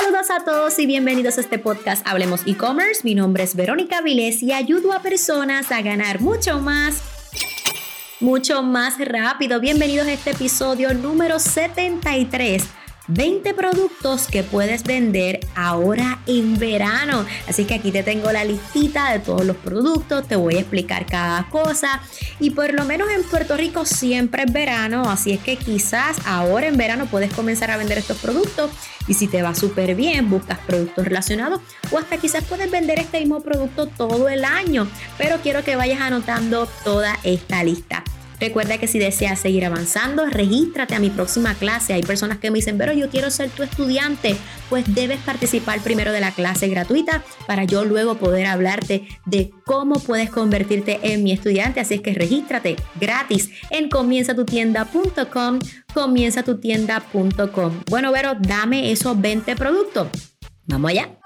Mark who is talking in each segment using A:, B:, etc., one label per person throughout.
A: Saludos a todos y bienvenidos a este podcast Hablemos e-commerce. Mi nombre es Verónica Vilés y ayudo a personas a ganar mucho más mucho más rápido. Bienvenidos a este episodio número 73 20 productos que puedes vender ahora en verano. Así que aquí te tengo la listita de todos los productos, te voy a explicar cada cosa y por lo menos en Puerto Rico siempre es verano, así es que quizás ahora en verano puedes comenzar a vender estos productos y si te va súper bien, buscas productos relacionados o hasta quizás puedes vender este mismo producto todo el año, pero quiero que vayas anotando toda esta lista. Recuerda que si deseas seguir avanzando, regístrate a mi próxima clase. Hay personas que me dicen, pero yo quiero ser tu estudiante. Pues debes participar primero de la clase gratuita para yo luego poder hablarte de cómo puedes convertirte en mi estudiante. Así es que regístrate gratis en comienzatutienda.com, comienzatutienda.com. Bueno, Vero, dame esos 20 productos. Vamos allá.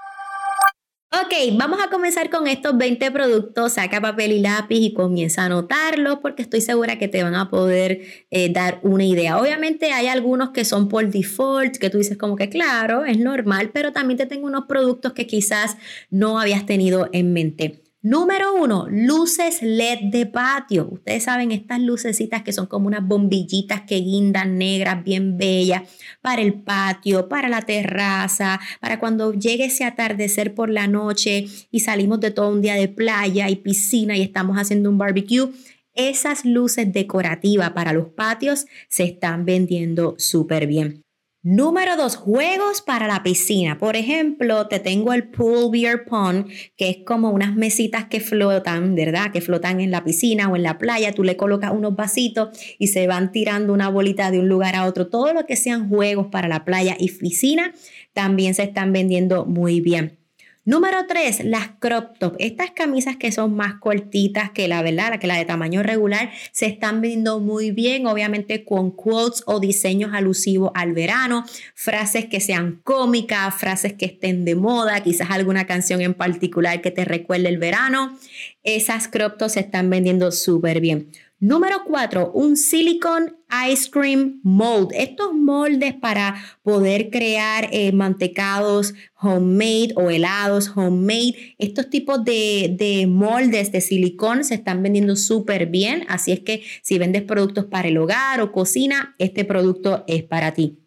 A: Ok, vamos a comenzar con estos 20 productos. Saca papel y lápiz y comienza a anotarlos porque estoy segura que te van a poder eh, dar una idea. Obviamente hay algunos que son por default, que tú dices como que claro, es normal, pero también te tengo unos productos que quizás no habías tenido en mente. Número uno, luces LED de patio. Ustedes saben estas lucecitas que son como unas bombillitas que guindan negras, bien bellas, para el patio, para la terraza, para cuando llegue ese atardecer por la noche y salimos de todo un día de playa y piscina y estamos haciendo un barbecue. Esas luces decorativas para los patios se están vendiendo súper bien. Número dos, juegos para la piscina. Por ejemplo, te tengo el Pool Beer Pond, que es como unas mesitas que flotan, ¿verdad? Que flotan en la piscina o en la playa. Tú le colocas unos vasitos y se van tirando una bolita de un lugar a otro. Todo lo que sean juegos para la playa y piscina también se están vendiendo muy bien. Número 3, las crop top. Estas camisas que son más cortitas que la verdad, que la de tamaño regular, se están vendiendo muy bien, obviamente con quotes o diseños alusivos al verano, frases que sean cómicas, frases que estén de moda, quizás alguna canción en particular que te recuerde el verano. Esas crop tops se están vendiendo súper bien. Número 4, un silicone ice cream mold. Estos moldes para poder crear eh, mantecados homemade o helados homemade. Estos tipos de, de moldes de silicón se están vendiendo súper bien. Así es que si vendes productos para el hogar o cocina, este producto es para ti.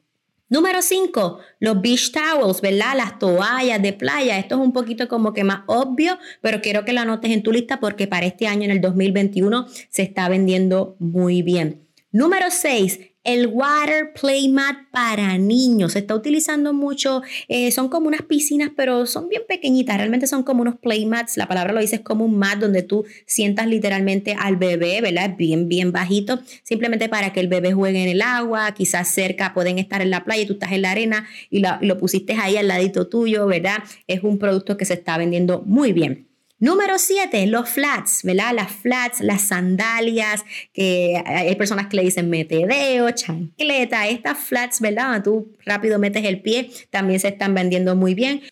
A: Número 5, los beach towels, ¿verdad? Las toallas de playa. Esto es un poquito como que más obvio, pero quiero que lo anotes en tu lista porque para este año, en el 2021, se está vendiendo muy bien. Número 6, el water play mat para niños. Se está utilizando mucho, eh, son como unas piscinas, pero son bien pequeñitas. Realmente son como unos play mats. La palabra lo dice, es como un mat donde tú sientas literalmente al bebé, ¿verdad? Bien, bien bajito, simplemente para que el bebé juegue en el agua. Quizás cerca pueden estar en la playa tú estás en la arena y lo pusiste ahí al ladito tuyo, ¿verdad? Es un producto que se está vendiendo muy bien. Número 7, los flats, ¿verdad? Las flats, las sandalias, que hay personas que le dicen metedeo, chancleta, estas flats, ¿verdad? Tú rápido metes el pie, también se están vendiendo muy bien.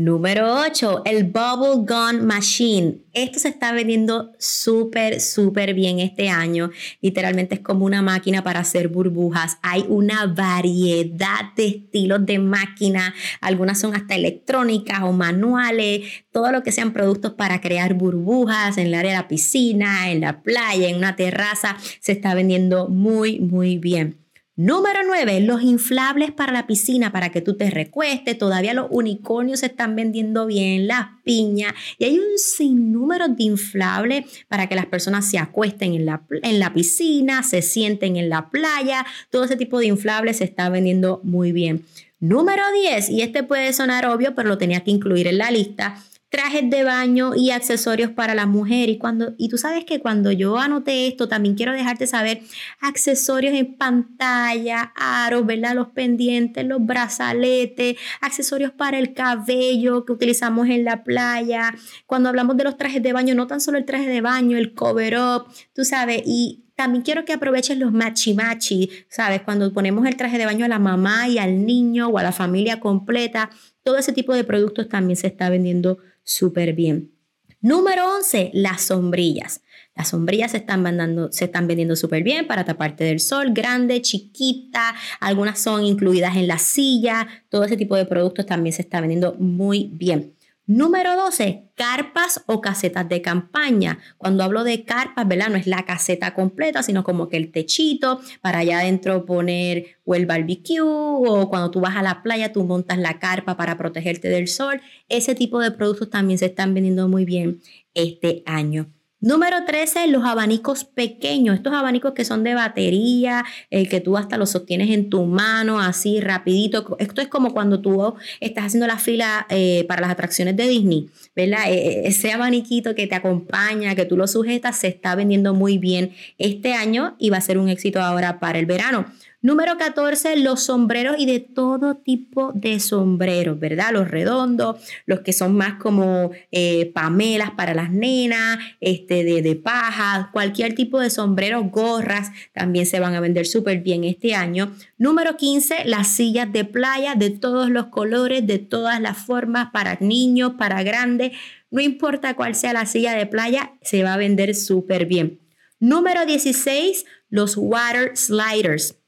A: Número 8, el Bubble Gun Machine. Esto se está vendiendo súper, súper bien este año. Literalmente es como una máquina para hacer burbujas. Hay una variedad de estilos de máquina. Algunas son hasta electrónicas o manuales. Todo lo que sean productos para crear burbujas en el área de la piscina, en la playa, en una terraza, se está vendiendo muy, muy bien. Número 9, los inflables para la piscina para que tú te recuestes. Todavía los unicornios se están vendiendo bien, las piñas. Y hay un sinnúmero de inflables para que las personas se acuesten en la, en la piscina, se sienten en la playa. Todo ese tipo de inflables se está vendiendo muy bien. Número 10, y este puede sonar obvio, pero lo tenía que incluir en la lista trajes de baño y accesorios para la mujer. Y, cuando, y tú sabes que cuando yo anoté esto, también quiero dejarte saber accesorios en pantalla, aros, ¿verdad? Los pendientes, los brazaletes, accesorios para el cabello que utilizamos en la playa. Cuando hablamos de los trajes de baño, no tan solo el traje de baño, el cover up, tú sabes, y también quiero que aproveches los machi machi, ¿sabes? Cuando ponemos el traje de baño a la mamá y al niño o a la familia completa, todo ese tipo de productos también se está vendiendo súper bien. Número 11, las sombrillas. Las sombrillas se están vendiendo, se están vendiendo súper bien para taparte del sol, grande, chiquita, algunas son incluidas en la silla, todo ese tipo de productos también se está vendiendo muy bien. Número 12, carpas o casetas de campaña. Cuando hablo de carpas, ¿verdad? No es la caseta completa, sino como que el techito para allá adentro poner o el barbecue o cuando tú vas a la playa tú montas la carpa para protegerte del sol. Ese tipo de productos también se están vendiendo muy bien este año. Número 13, los abanicos pequeños, estos abanicos que son de batería, el que tú hasta los sostienes en tu mano, así rapidito. Esto es como cuando tú estás haciendo la fila eh, para las atracciones de Disney, ¿verdad? E, e, ese abaniquito que te acompaña, que tú lo sujetas, se está vendiendo muy bien este año y va a ser un éxito ahora para el verano. Número 14, los sombreros y de todo tipo de sombreros, ¿verdad? Los redondos, los que son más como eh, pamelas para las nenas, este, de, de paja, cualquier tipo de sombrero, gorras, también se van a vender súper bien este año. Número 15, las sillas de playa de todos los colores, de todas las formas, para niños, para grandes. No importa cuál sea la silla de playa, se va a vender súper bien. Número 16, los water sliders.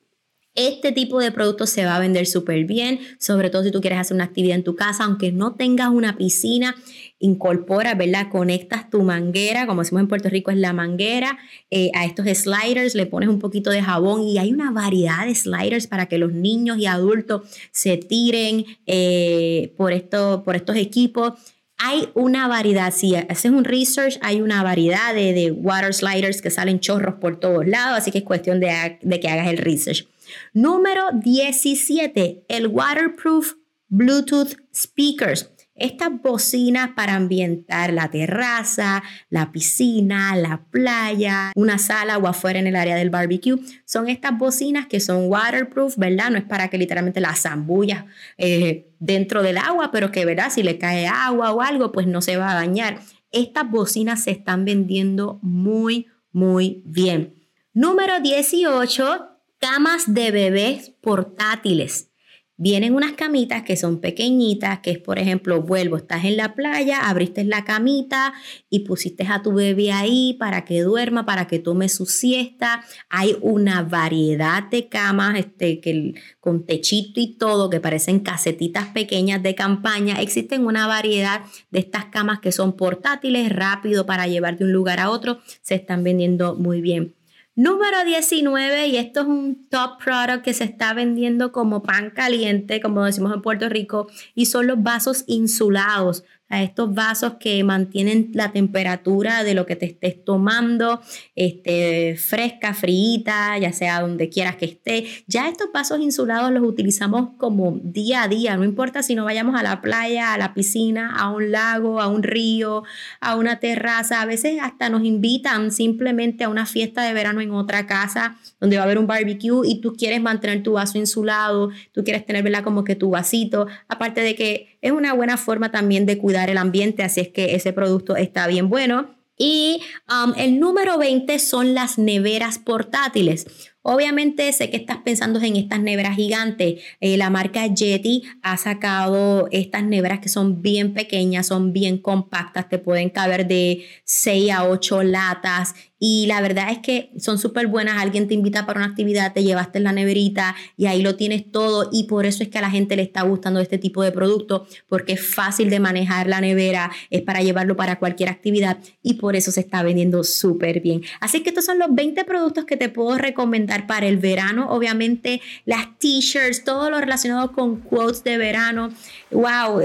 A: Este tipo de productos se va a vender súper bien, sobre todo si tú quieres hacer una actividad en tu casa, aunque no tengas una piscina, incorpora, ¿verdad? Conectas tu manguera, como decimos en Puerto Rico es la manguera, eh, a estos sliders, le pones un poquito de jabón y hay una variedad de sliders para que los niños y adultos se tiren eh, por, esto, por estos equipos hay una variedad, si haces un research, hay una variedad de, water sliders que salen chorros por todos lados, así que es cuestión de, de que hagas el research. Número 17, el waterproof Bluetooth speakers. Estas bocinas para ambientar la terraza, la piscina, la playa, una sala o afuera en el área del barbecue, son estas bocinas que son waterproof, ¿verdad? No es para que literalmente las zambullas eh, dentro del agua, pero que, ¿verdad? Si le cae agua o algo, pues no se va a dañar. Estas bocinas se están vendiendo muy, muy bien. Número 18, camas de bebés portátiles. Vienen unas camitas que son pequeñitas, que es por ejemplo, vuelvo, estás en la playa, abriste la camita y pusiste a tu bebé ahí para que duerma, para que tome su siesta. Hay una variedad de camas este, que, con techito y todo, que parecen casetitas pequeñas de campaña. Existen una variedad de estas camas que son portátiles, rápido para llevar de un lugar a otro. Se están vendiendo muy bien. Número 19, y esto es un top product que se está vendiendo como pan caliente, como decimos en Puerto Rico, y son los vasos insulados a estos vasos que mantienen la temperatura de lo que te estés tomando, este, fresca, fríita, ya sea donde quieras que esté. Ya estos vasos insulados los utilizamos como día a día, no importa si no vayamos a la playa, a la piscina, a un lago, a un río, a una terraza, a veces hasta nos invitan simplemente a una fiesta de verano en otra casa donde va a haber un barbecue y tú quieres mantener tu vaso insulado, tú quieres tener como que tu vasito, aparte de que es una buena forma también de cuidar el ambiente, así es que ese producto está bien bueno. Y um, el número 20 son las neveras portátiles. Obviamente sé que estás pensando en estas neveras gigantes. Eh, la marca Yeti ha sacado estas neveras que son bien pequeñas, son bien compactas, te pueden caber de 6 a 8 latas y la verdad es que son súper buenas. Alguien te invita para una actividad, te llevaste en la neverita y ahí lo tienes todo y por eso es que a la gente le está gustando este tipo de producto porque es fácil de manejar la nevera, es para llevarlo para cualquier actividad y por eso se está vendiendo súper bien. Así que estos son los 20 productos que te puedo recomendar para el verano. Obviamente las t-shirts, todo lo relacionado con quotes de verano. Wow,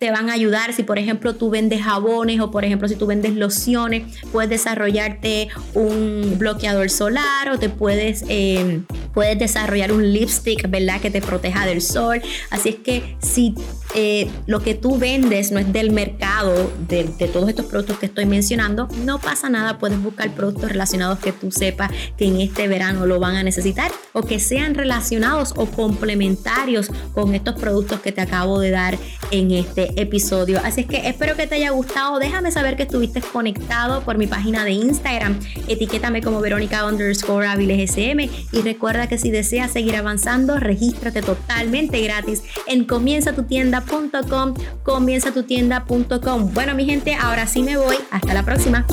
A: te van a ayudar. Si por ejemplo tú vendes jabones o por ejemplo si tú vendes lociones, puedes desarrollarte un bloqueador solar o te puedes, eh, puedes desarrollar un lipstick, ¿verdad? Que te proteja del sol. Así es que si eh, lo que tú vendes no es del mercado de, todos estos productos que estoy mencionando, no pasa nada, puedes buscar productos relacionados que tú sepas que en este verano lo van a necesitar o que sean relacionados o complementarios con estos productos que te acabo de dar en este episodio. Así es que espero que te haya gustado, déjame saber que estuviste conectado por mi página de Instagram, etiquétame como Verónica underscore SM y recuerda que si deseas seguir avanzando, regístrate totalmente gratis en comienzatutienda.com, comienzatutienda.com. Bueno, mi gente, ahora sí me voy. Hasta la próxima.